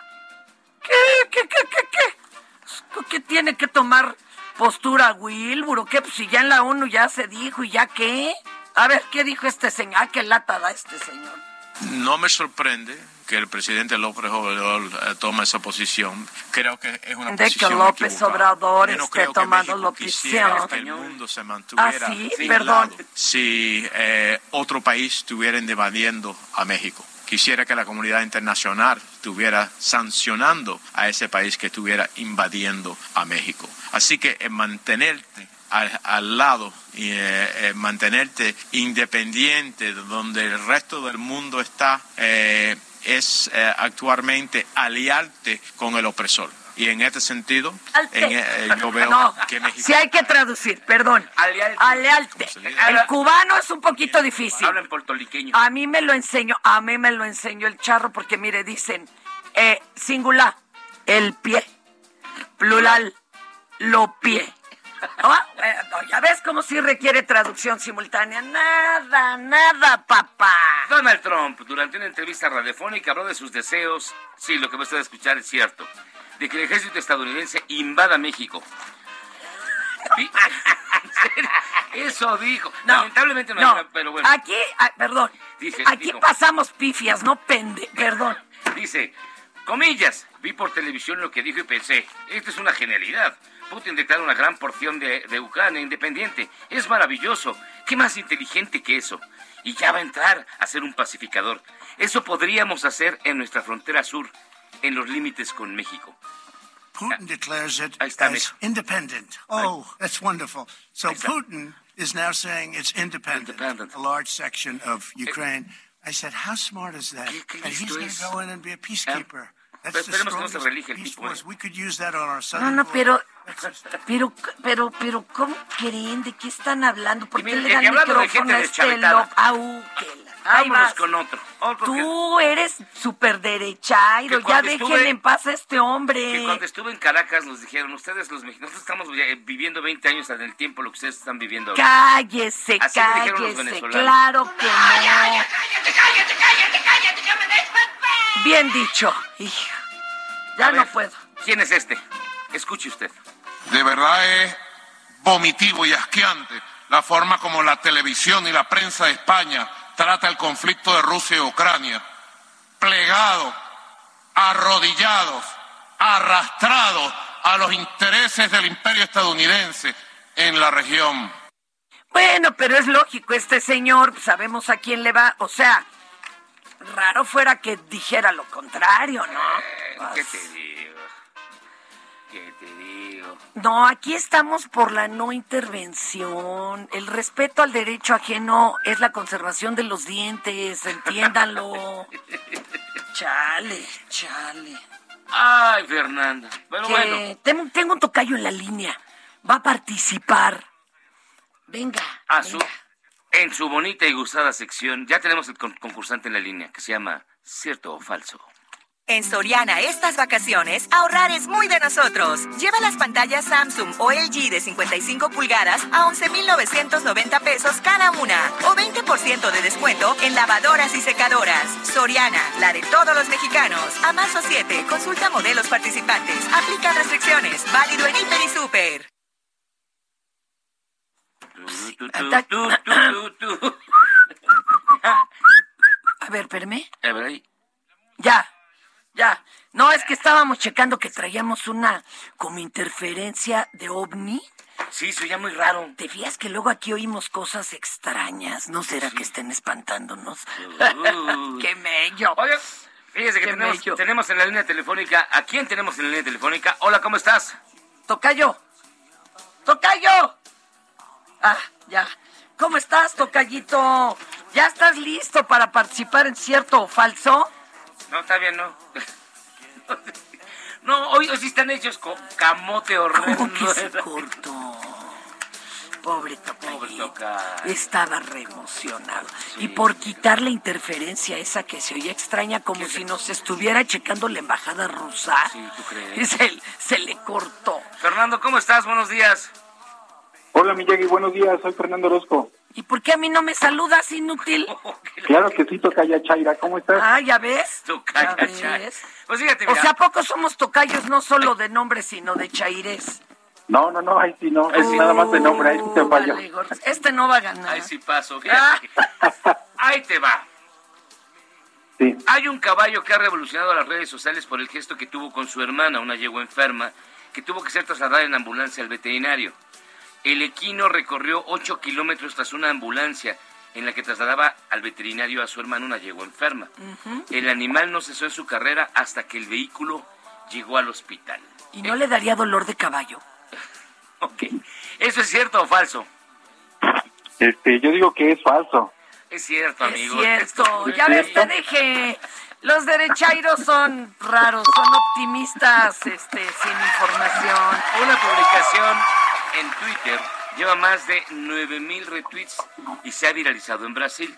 ¿Qué, qué, qué, qué, qué? ¿Qué tiene que tomar postura Wilbur? ¿Qué? Pues si ya en la ONU ya se dijo y ya qué. A ver, ¿qué dijo este señor? Ah, qué lata da este señor. No me sorprende que el presidente López Obrador eh, tome esa posición. Creo que es una De que posición López equivocada. Obrador Yo no esté creo que tomando la que el mundo se mantuviera Ah, sí, perdón. si eh, otro país estuviera invadiendo a México. Quisiera que la comunidad internacional estuviera sancionando a ese país que estuviera invadiendo a México. Así que eh, mantenerte al, al lado y eh, eh, mantenerte independiente de donde el resto del mundo está eh, es eh, actualmente aliarte con el opresor. Y en este sentido, en, eh, yo veo No, que México... si hay que traducir, perdón. Alealte. Alealte. El cubano es un poquito difícil. Habla en puertoliqueño. A mí me lo enseñó, a mí me lo enseñó el charro porque mire, dicen eh, singular, el pie, plural, lo pie. Eh, no, ya ves cómo sí requiere traducción simultánea. Nada, nada, papá. Donald Trump, durante una entrevista radiofónica, habló de sus deseos, sí, lo que va usted a escuchar es cierto, de que el ejército estadounidense invada México. Sí, *laughs* Eso dijo. Lamentablemente no, hay una- pero bueno. Aquí, ah, perdón, Dice, Aquí digo, pasamos pifias, no pende, perdón. *laughs* Dice, comillas, vi por televisión lo que dijo y pensé, esto es una genialidad. Putin declara una gran porción de, de Ucrania independiente. Es maravilloso. ¿Qué más inteligente que eso? Y ya va a entrar a ser un pacificador. Eso podríamos hacer en nuestra frontera sur, en los límites con México. Putin declares it está, as independent. Oh, that's wonderful. So Putin is now saying it's independent, a large section of Ukraine. I said, how smart is that? and he's going to go in and be a peacekeeper. The Esperemos que no se reelige el tipo, ¿eh? No, no, pero, pero, pero, pero, ¿cómo creen? ¿De qué están hablando? ¿Por qué le dan hablando de micrófono gente a este loco? Au, que la- Ahí Vámonos vas. con otro. otro que- Tú eres súper derechairo, Que ya dejen estuve- en paz a este hombre. Que cuando estuve en Caracas nos dijeron, ustedes los mexicanos estamos eh, viviendo 20 años en el tiempo lo que ustedes están viviendo ahora. Cállese, Así me dijeron los cállese, venezolanos. claro que no. Bien dicho. Hijo, ya A no ver, puedo. ¿Quién es este? Escuche usted. De verdad es vomitivo y asqueante la forma como la televisión y la prensa de España trata el conflicto de Rusia y Ucrania. Plegados, arrodillados, arrastrados a los intereses del imperio estadounidense en la región. Bueno, pero es lógico, este señor, sabemos a quién le va, o sea, raro fuera que dijera lo contrario, ¿no? ¿Qué te digo? ¿Qué te digo? No, aquí estamos por la no intervención. El respeto al derecho ajeno es la conservación de los dientes, entiéndanlo. *laughs* chale, chale. Ay, Fernanda. Pero Que bueno, tengo, tengo un tocayo en la línea. Va a participar. Venga. a su, en su bonita y gustada sección, ya tenemos el con- concursante en la línea que se llama Cierto o Falso. En Soriana estas vacaciones, ahorrar es muy de nosotros. Lleva las pantallas Samsung o LG de 55 pulgadas a 11,990 pesos cada una o 20% de descuento en lavadoras y secadoras. Soriana, la de todos los mexicanos. A marzo 7, consulta modelos participantes. Aplica restricciones. Válido en Hiper y Super. Tú, tú, tú, tú, tú. *coughs* A ver, espérame. A ver ahí. Ya, ya. No, es que estábamos checando que traíamos una como interferencia de ovni. Sí, se oía muy raro. ¿Te fías que luego aquí oímos cosas extrañas? ¿No será que estén espantándonos? *laughs* ¡Qué mello! Oye, fíjese que tenemos, tenemos en la línea telefónica. ¿A quién tenemos en la línea telefónica? Hola, ¿cómo estás? ¡Tocayo! ¡Tocayo! Ah, ya. ¿Cómo estás, Tocayito? ¿Ya estás listo para participar en cierto o falso? No, está bien, no. *laughs* No, hoy, hoy sí están hechos con camote horrendo. ¿Cómo que se cortó? Pobre Tocayito. Pobre Toca. Estaba re emocionado. Y por quitar la interferencia esa que se oía extraña, como si nos estuviera checando la embajada rusa. Sí, ¿tú crees? *laughs* Se, se le cortó. Fernando, ¿cómo estás? Buenos días. Hola Miyagi, buenos días, soy Fernando Orozco. ¿Y por qué a mí no me saludas, inútil? *laughs* Claro que sí, Tocaya Chaira, ¿cómo estás? Ah, ¿ya ves? *laughs* Tocaya ¿Ya Chaira. ves? Pues fíjate, O sea, ¿a poco somos tocayos no solo de nombre, sino de chaires? No, no, no, ahí sí no, es nada más de nombre, ahí sí te fallo. Vale. Este no va a ganar. Ahí sí paso, fíjate. *laughs* Ahí te va. Sí. Hay un caballo que ha revolucionado las redes sociales por el gesto que tuvo con su hermana, una yegua enferma, que tuvo que ser trasladada en ambulancia al veterinario. El equino recorrió 8 kilómetros tras una ambulancia en la que trasladaba al veterinario a su hermana, una yegua enferma. El animal no cesó en su carrera hasta que el vehículo llegó al hospital. ¿Y no le daría dolor de caballo? *laughs* Ok. ¿Eso es cierto o falso? Este, yo digo que es falso. Es cierto, amigo. Es cierto. Ya ves, te dije. Los derechairos son raros, son optimistas, este, sin información. Una publicación en Twitter lleva más de 9000 retweets y se ha viralizado en Brasil.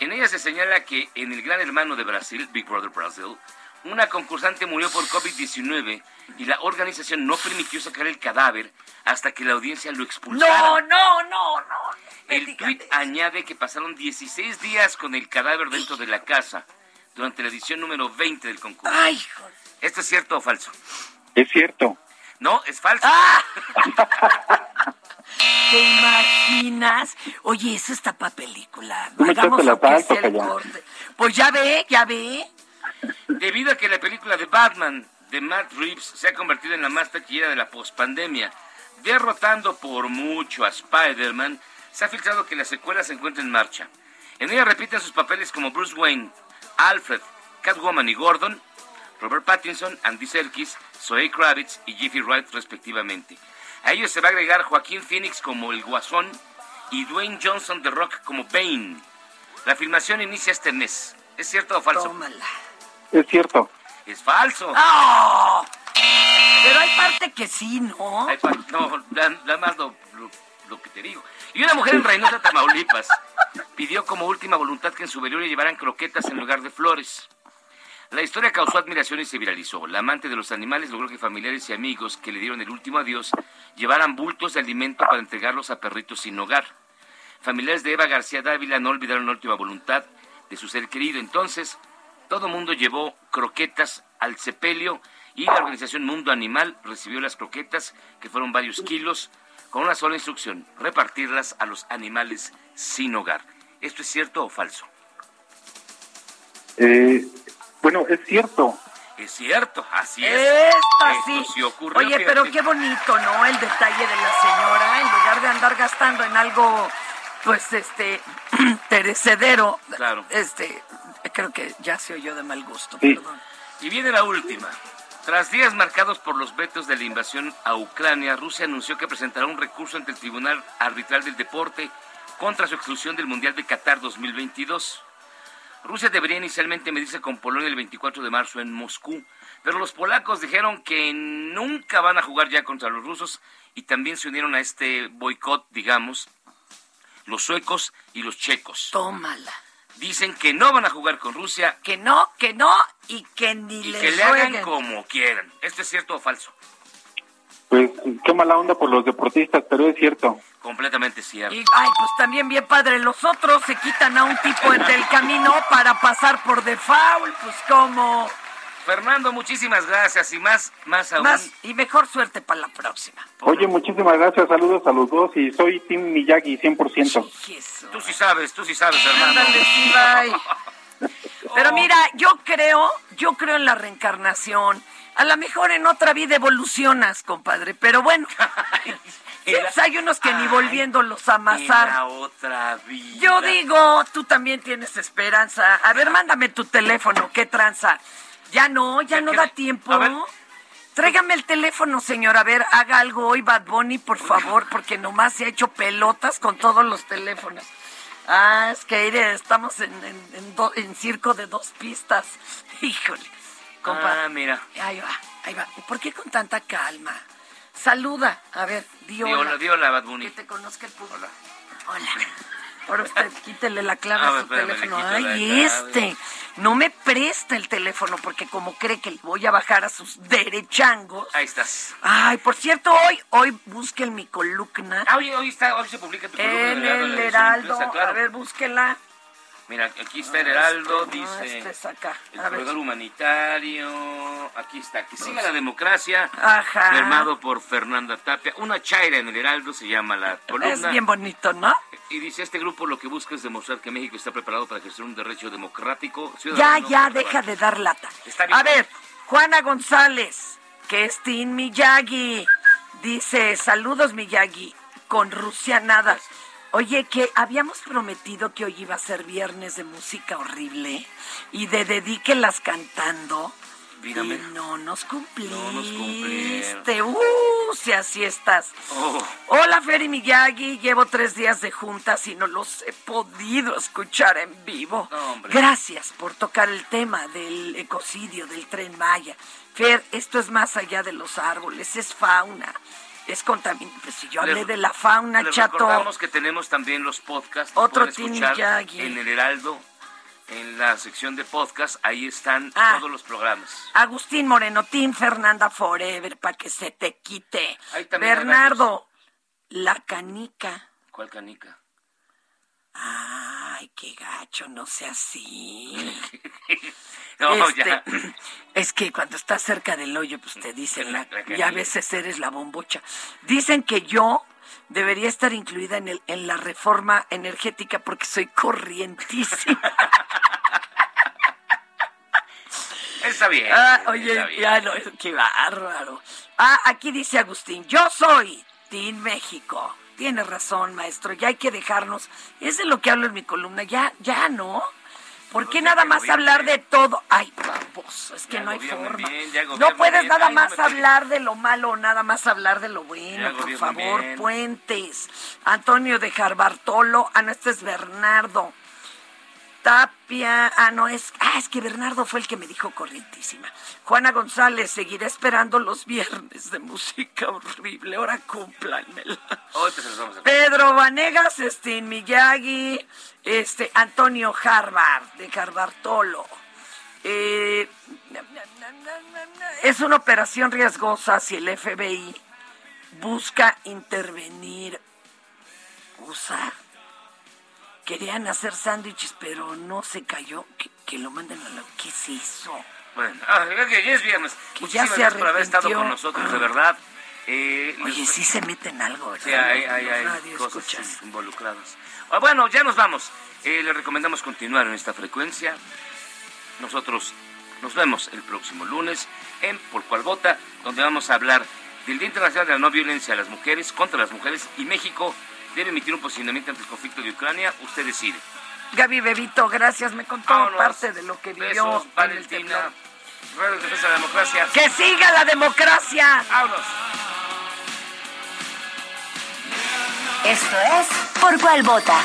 En ella se señala que en el Gran Hermano de Brasil, Big Brother Brasil, una concursante murió por COVID-19 y la organización no permitió sacar el cadáver hasta que la audiencia lo expulsara. No, no, no, no. El tweet añade que pasaron 16 días con el cadáver dentro de la casa durante la edición número 20 del concurso. Ay. ¿Esto es cierto o falso? Es cierto. No, es falso. *laughs* ¿Te imaginas? Oye, eso está para película. Me Hagamos lo que sea el corte. Pues ya ve, ya ve. Debido a que la película de Batman de Matt Reeves se ha convertido en la más taquillera de la pospandemia, derrotando por mucho a Spider-Man, se ha filtrado que la secuela se encuentra en marcha. En ella repiten sus papeles como Bruce Wayne, Alfred, Catwoman y Gordon, Robert Pattinson, Andy Serkis, Zoe Kravitz y Jeffrey Wright respectivamente. A ellos se va a agregar Joaquín Phoenix como el Guasón y Dwayne Johnson de Rock como Bane. La filmación inicia este mes. ¿Es cierto o falso? Es cierto. Es falso. ¡Oh! Pero hay parte que sí, ¿no? Ay, pa- no, nada más lo, lo- lo que te digo. Y una mujer en Reynosa, Tamaulipas, pidió como última voluntad que en su velorio llevaran croquetas en lugar de flores. La historia causó admiración y se viralizó. La amante de los animales logró que familiares y amigos que le dieron el último adiós llevaran bultos de alimento para entregarlos a perritos sin hogar. Familiares de Eva García Dávila no olvidaron la última voluntad de su ser querido. Entonces, todo mundo llevó croquetas al sepelio y la organización Mundo Animal recibió las croquetas, que fueron varios kilos, con una sola instrucción, repartirlas a los animales sin hogar. ¿Esto es cierto o falso? Eh, bueno, es cierto. Es cierto, así es. Esta Esto sí. sí ocurrió, Oye, pero fíjate. qué bonito, ¿no? El detalle de la señora, en lugar de andar gastando en algo, pues, este, *clears throat* perecedero. Claro. Este, creo que ya se oyó de mal gusto, Sí. perdón. Y viene la última. Tras días marcados por los vetos de la invasión a Ucrania, Rusia anunció que presentará un recurso ante el Tribunal Arbitral del Deporte contra su exclusión del Mundial de Qatar 2022. Rusia debería inicialmente medirse con Polonia el 24 de marzo en Moscú, pero los polacos dijeron que nunca van a jugar ya contra los rusos y también se unieron a este boicot, digamos, los suecos y los checos. Tómala. Dicen que no van a jugar con Rusia. Que no, que no y que ni y le que le hagan como quieran. ¿Esto es cierto o falso? Pues qué mala onda por los deportistas, pero es cierto. Completamente cierto. Y, ay, pues también bien padre, los otros se quitan a un tipo en el camino para pasar por default, pues como Fernando, muchísimas gracias y más, más aún. más y mejor suerte para la próxima. Oye, muchísimas gracias, saludos a los dos y soy Team Miyagi 100%. Tú sí sabes, tú sí sabes, hermano. Ándale, sí, bye. *laughs* Pero mira, yo creo, yo creo en la reencarnación. A lo mejor en otra vida evolucionas, compadre, pero bueno. *laughs* Hay unos que ni volviéndolos a amasar. Otra vida. Yo digo, tú también tienes esperanza. A ver, mándame tu teléfono, qué tranza. Ya no, ya no da tiempo. Tráigame el teléfono, señor. A ver, haga algo hoy, Bad Bunny, por favor, porque nomás se ha hecho pelotas con todos los teléfonos. Ah, es que Aire, estamos en, en, en do- en circo de dos pistas. *laughs* Híjole, compa. Ah, mira. Ahí va, ahí va. ¿Por qué con tanta calma? Saluda. A ver, di hola. hola, di hola, Bad Bunny. Que te conozca el público. Hola. Ahora usted *laughs* quítele la clave A a su espérame, teléfono. Ay, este. No me presta el teléfono porque como cree que le voy a bajar a sus derechangos. Ahí estás. Ay, por cierto, hoy, hoy busque en mi columna. Ah, hoy, hoy, está, hoy se publica tu columna En Heraldo, el Heraldo. claro. A ver, búsquela. Mira, aquí está el Heraldo, Este, no, dice este es acá. el corredor humanitario. Aquí está, que siga la democracia. Ajá. Firmado por Fernanda Tapia. Una chaira en el Heraldo se llama la columna. Es bien bonito, ¿no? Y dice, este grupo lo que busca es demostrar que México está preparado para ejercer un derecho democrático. Ya, ciudadano, ya, deja de dar lata. Está bien. A ver, Juana González, que es Team Miyagi, dice, saludos Miyagi, con Rusia nada. Oye, que habíamos prometido que hoy iba a ser viernes de música horrible y de dedíquelas cantando. Y no nos cumpliste. No nos cumplieron. Uh, si así estás. Oh, Hola, Ferry Miyagi. Llevo tres días de juntas y no los he podido escuchar en vivo. No. Gracias por tocar el tema del ecocidio del tren Maya. Fer, esto es más allá de los árboles, es fauna. Es contaminación. Pues si yo hablé Les- de la fauna, les chato. recordamos que tenemos también los podcasts. Otro escuchar Miyagi. En el Heraldo, en la sección de podcast, ahí están Ah. todos los programas. Agustín Moreno, Team Fernanda Forever, para que se te quite. Bernardo, la canica. ¿Cuál canica? Ay, qué gacho, no sea así. *laughs* No, Este, ya. *clears throat* Es que cuando estás cerca del hoyo, pues te dicen, la- la y a veces eres la bombocha. Dicen que yo debería estar incluida en, el, en la reforma energética porque soy corrientísima. *laughs* Está bien. Ah, oye, ya no, qué bárbaro. Ah, aquí dice Agustín, yo soy Team México. Tiene razón, maestro, ya hay que dejarnos. Es de lo que hablo en mi columna, ya, ya no. ¿Por qué nada más hablar de todo? Ay, vamos, es que no hay forma. no puedes nada más hablar de lo malo, nada más hablar de lo bueno, por favor, Puentes. Antonio de Jarbartolo, ah, no, este es Bernardo. Tapia, ah, no, es, ah, es que Bernardo fue el que me dijo corrientísima. Juana González, seguiré esperando los viernes de música horrible, ahora cúmplanmela. Pedro Vanegas, este, Miyagi, este, Antonio Harvard, de Harvartolo. Eh, es una operación riesgosa si el FBI busca intervenir. ¿Usa? Querían hacer sándwiches, pero no se cayó. Que, lo manden a la... ¿Qué se hizo? Bueno, ah, ya es viernes. Que ya se gracias por haber estado con nosotros, de verdad. Eh, Oye, sí se meten algo, ¿verdad? Sí, hay, hay, cosas involucradas. Ah, bueno, ya nos vamos. Eh, le recomendamos continuar en esta frecuencia. Nosotros nos vemos el próximo lunes en Por Cual Vota, donde vamos a hablar del Día Internacional de la No Violencia a las Mujeres, contra las mujeres, y México debe emitir un posicionamiento ante el conflicto de Ucrania. Usted decide. Gaby Bebito, gracias. Me contó parte de lo que vivió en el temblor. Defensa de la Democracia. ¡Que siga la democracia! ¡Vámonos! Esto es Por Cual Vota.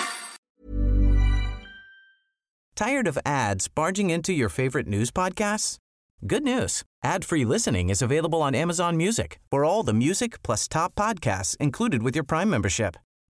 Tired of ads barging into your favorite news podcasts? Good news. Ad-free listening is available on Amazon Music for all the music plus top podcasts included with your Prime membership.